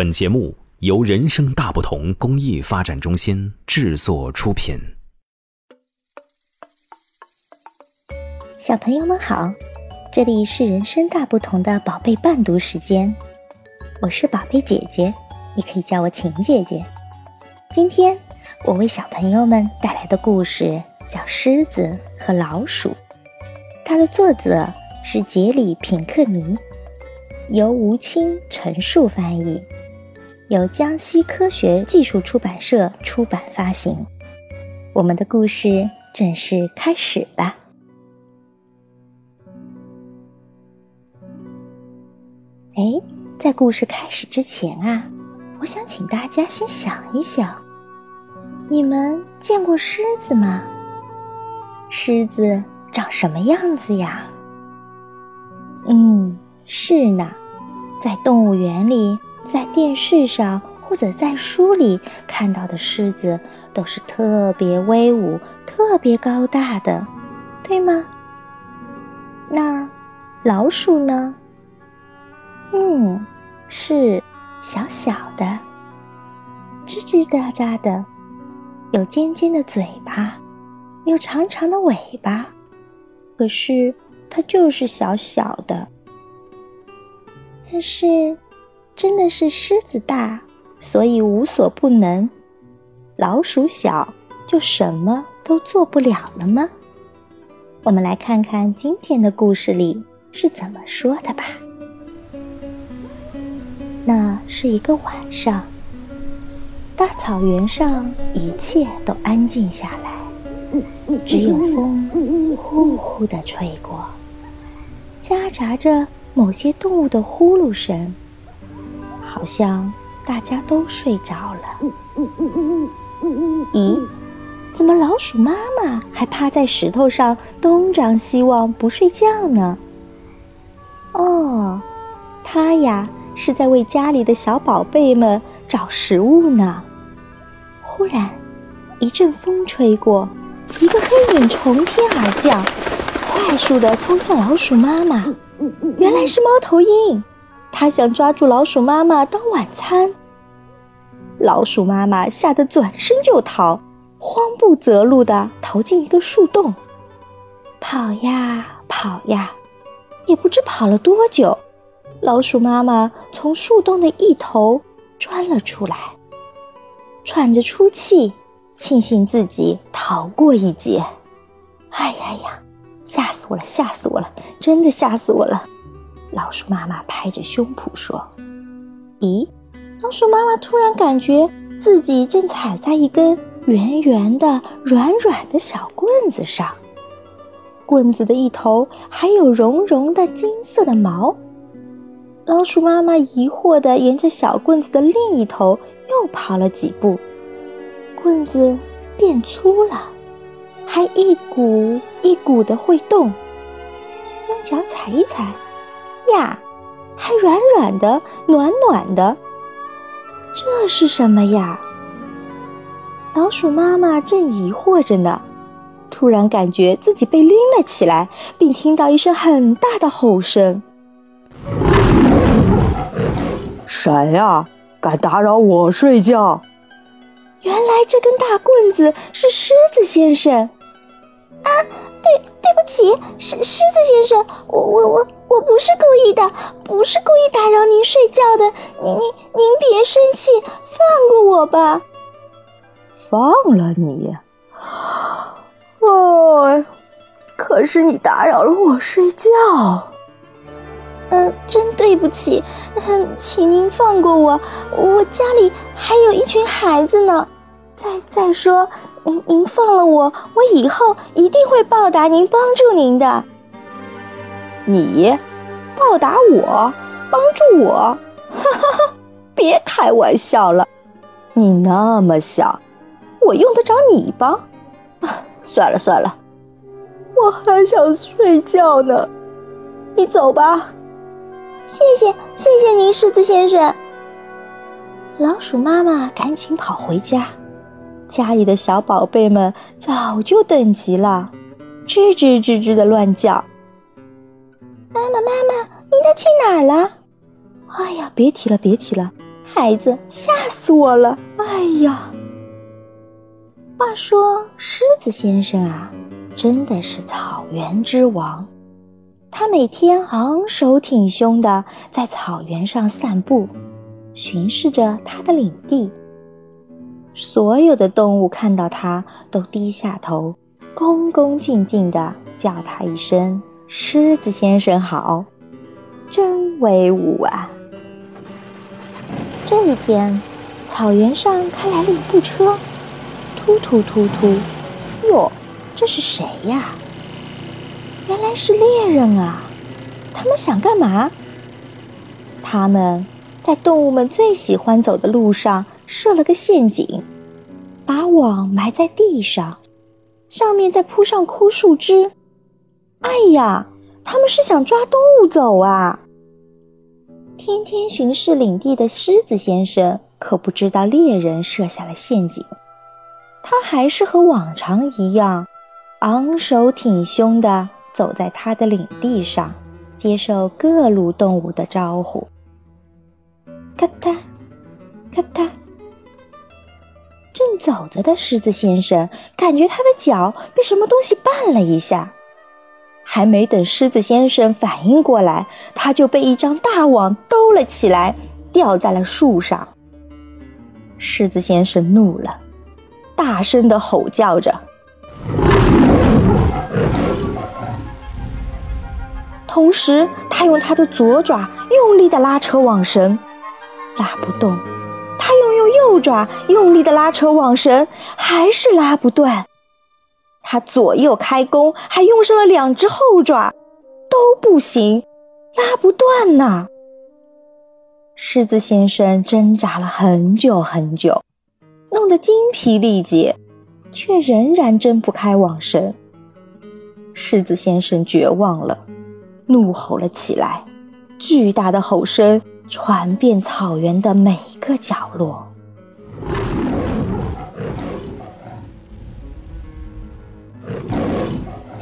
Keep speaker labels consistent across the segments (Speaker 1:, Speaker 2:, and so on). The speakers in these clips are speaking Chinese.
Speaker 1: 本节目由人生大不同公益发展中心制作出品。
Speaker 2: 小朋友们好，这里是人生大不同的宝贝伴读时间，我是宝贝姐姐，你可以叫我晴姐姐。今天我为小朋友们带来的故事叫《狮子和老鼠》，它的作者是杰里·品克尼，由吴清陈述翻译。由江西科学技术出版社出版发行。我们的故事正式开始了。哎，在故事开始之前啊，我想请大家先想一想：你们见过狮子吗？狮子长什么样子呀？嗯，是呢，在动物园里。在电视上或者在书里看到的狮子都是特别威武、特别高大的，对吗？那老鼠呢？嗯，是小小的，吱吱喳喳的，有尖尖的嘴巴，有长长的尾巴，可是它就是小小的。但是。真的是狮子大，所以无所不能；老鼠小，就什么都做不了了吗？我们来看看今天的故事里是怎么说的吧。那是一个晚上，大草原上一切都安静下来，只有风呼呼的吹过，夹杂着某些动物的呼噜声。好像大家都睡着了。咦，怎么老鼠妈妈还趴在石头上东张西望不睡觉呢？哦，它呀是在为家里的小宝贝们找食物呢。忽然，一阵风吹过，一个黑影从天而降，快速地冲向老鼠妈妈。原来是猫头鹰。他想抓住老鼠妈妈当晚餐，老鼠妈妈吓得转身就逃，慌不择路地逃进一个树洞，跑呀跑呀，也不知跑了多久，老鼠妈妈从树洞的一头钻了出来，喘着粗气，庆幸自己逃过一劫。哎呀呀，吓死我了，吓死我了，真的吓死我了！老鼠妈妈拍着胸脯说：“咦，老鼠妈妈突然感觉自己正踩在一根圆圆的、软软的小棍子上，棍子的一头还有绒绒的金色的毛。老鼠妈妈疑惑地沿着小棍子的另一头又跑了几步，棍子变粗了，还一股一股的会动，用脚踩一踩。”呀，还软软的，暖暖的，这是什么呀？老鼠妈妈正疑惑着呢，突然感觉自己被拎了起来，并听到一声很大的吼声：“
Speaker 3: 谁呀？敢打扰我睡觉？”
Speaker 2: 原来这根大棍子是狮子先生。啊，对，对不起，狮狮子先生，我我我。我不是故意的，不是故意打扰您睡觉的。您您您别生气，放过我吧。
Speaker 3: 放了你？哦，可是你打扰了我睡觉。
Speaker 2: 嗯，真对不起，嗯，请您放过我。我家里还有一群孩子呢。再再说，您您放了我，我以后一定会报答您，帮助您的。
Speaker 3: 你报答我，帮助我，哈哈哈！别开玩笑了，你那么小，我用得着你帮？啊，算了算了，我还想睡觉呢。你走吧。
Speaker 2: 谢谢谢谢您，狮子先生。老鼠妈妈赶紧跑回家，家里的小宝贝们早就等急了，吱吱吱吱的乱叫。妈妈，妈妈，您都去哪儿了？哎呀，别提了，别提了，孩子，吓死我了！哎呀，话说狮子先生啊，真的是草原之王。他每天昂首挺胸的在草原上散步，巡视着他的领地。所有的动物看到他，都低下头，恭恭敬敬的叫他一声“狮子先生好”，真威武啊！这一天，草原上开来了一部车，突突突突，哟，这是谁呀？原来是猎人啊！他们想干嘛？他们在动物们最喜欢走的路上设了个陷阱，把网埋在地上，上面再铺上枯树枝。哎呀，他们是想抓动物走啊！天天巡视领地的狮子先生可不知道猎人设下了陷阱，他还是和往常一样，昂首挺胸的走在他的领地上，接受各路动物的招呼。咔嗒，咔嗒，正走着的狮子先生感觉他的脚被什么东西绊了一下。还没等狮子先生反应过来，他就被一张大网兜了起来，吊在了树上。狮子先生怒了，大声的吼叫着，同时他用他的左爪用力的拉扯网绳，拉不动；他又用右爪用力的拉扯网绳，还是拉不断。他左右开弓，还用上了两只后爪，都不行，拉不断呐。狮子先生挣扎了很久很久，弄得精疲力竭，却仍然挣不开网绳。狮子先生绝望了，怒吼了起来，巨大的吼声传遍草原的每个角落。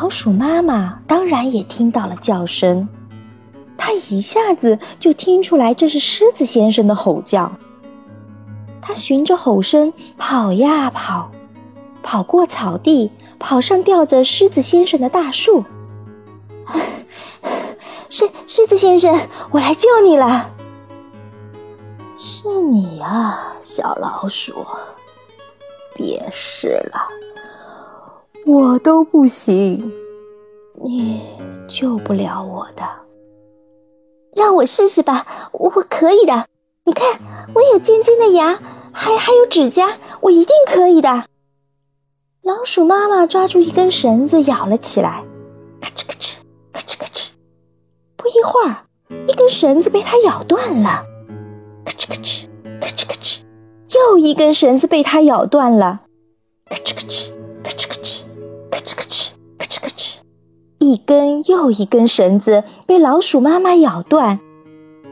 Speaker 2: 老鼠妈妈当然也听到了叫声，它一下子就听出来这是狮子先生的吼叫。它循着吼声跑呀跑，跑过草地，跑上吊着狮子先生的大树。狮狮子先生，我来救你了。是你啊，小老鼠，别试了。我都不行，你救不了我的。让我试试吧，我可以的。你看，我有尖尖的牙，还还有指甲，我一定可以的。老鼠妈妈抓住一根绳子咬了起来，咔哧咔哧，咔哧咔哧。不一会儿，一根绳子被它咬断了，咔哧咔哧，咔哧咔哧。又一根绳子被它咬断了，咔哧咔哧，哧。咔哧咔哧，咔哧咔哧，一根又一根绳子被老鼠妈妈咬断。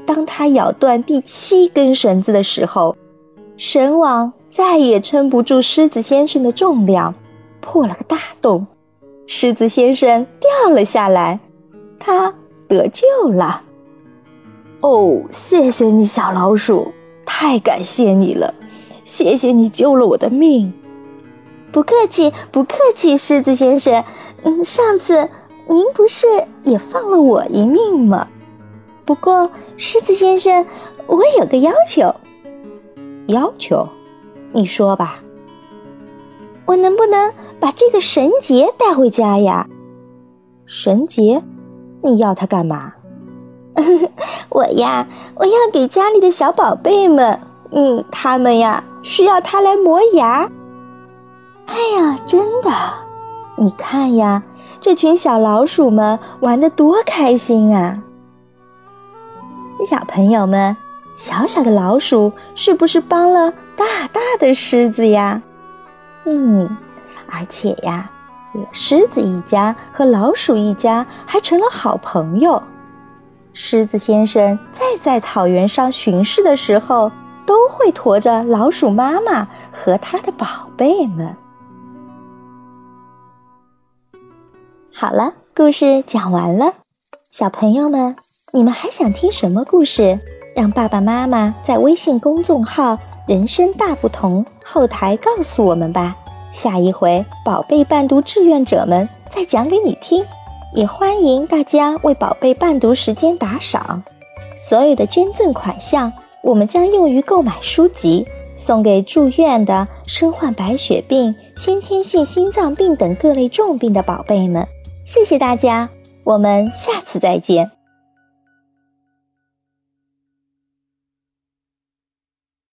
Speaker 2: 当它咬断第七根绳子的时候，绳网再也撑不住狮子先生的重量，破了个大洞。狮子先生掉了下来，他得救了。哦，谢谢你，小老鼠，太感谢你了，谢谢你救了我的命。不客气，不客气，狮子先生。嗯，上次您不是也放了我一命吗？不过，狮子先生，我有个要求。要求？你说吧。我能不能把这个绳结带回家呀？绳结？你要它干嘛？我呀，我要给家里的小宝贝们，嗯，他们呀需要它来磨牙。哎呀，真的！你看呀，这群小老鼠们玩的多开心啊！小朋友们，小小的老鼠是不是帮了大大的狮子呀？嗯，而且呀，狮子一家和老鼠一家还成了好朋友。狮子先生再在草原上巡视的时候，都会驮着老鼠妈妈和他的宝贝们。好了，故事讲完了，小朋友们，你们还想听什么故事？让爸爸妈妈在微信公众号“人生大不同”后台告诉我们吧。下一回，宝贝伴读志愿者们再讲给你听。也欢迎大家为宝贝伴读时间打赏。所有的捐赠款项，我们将用于购买书籍，送给住院的、身患白血病、先天性心脏病等各类重病的宝贝们。谢谢大家，我们下次再见。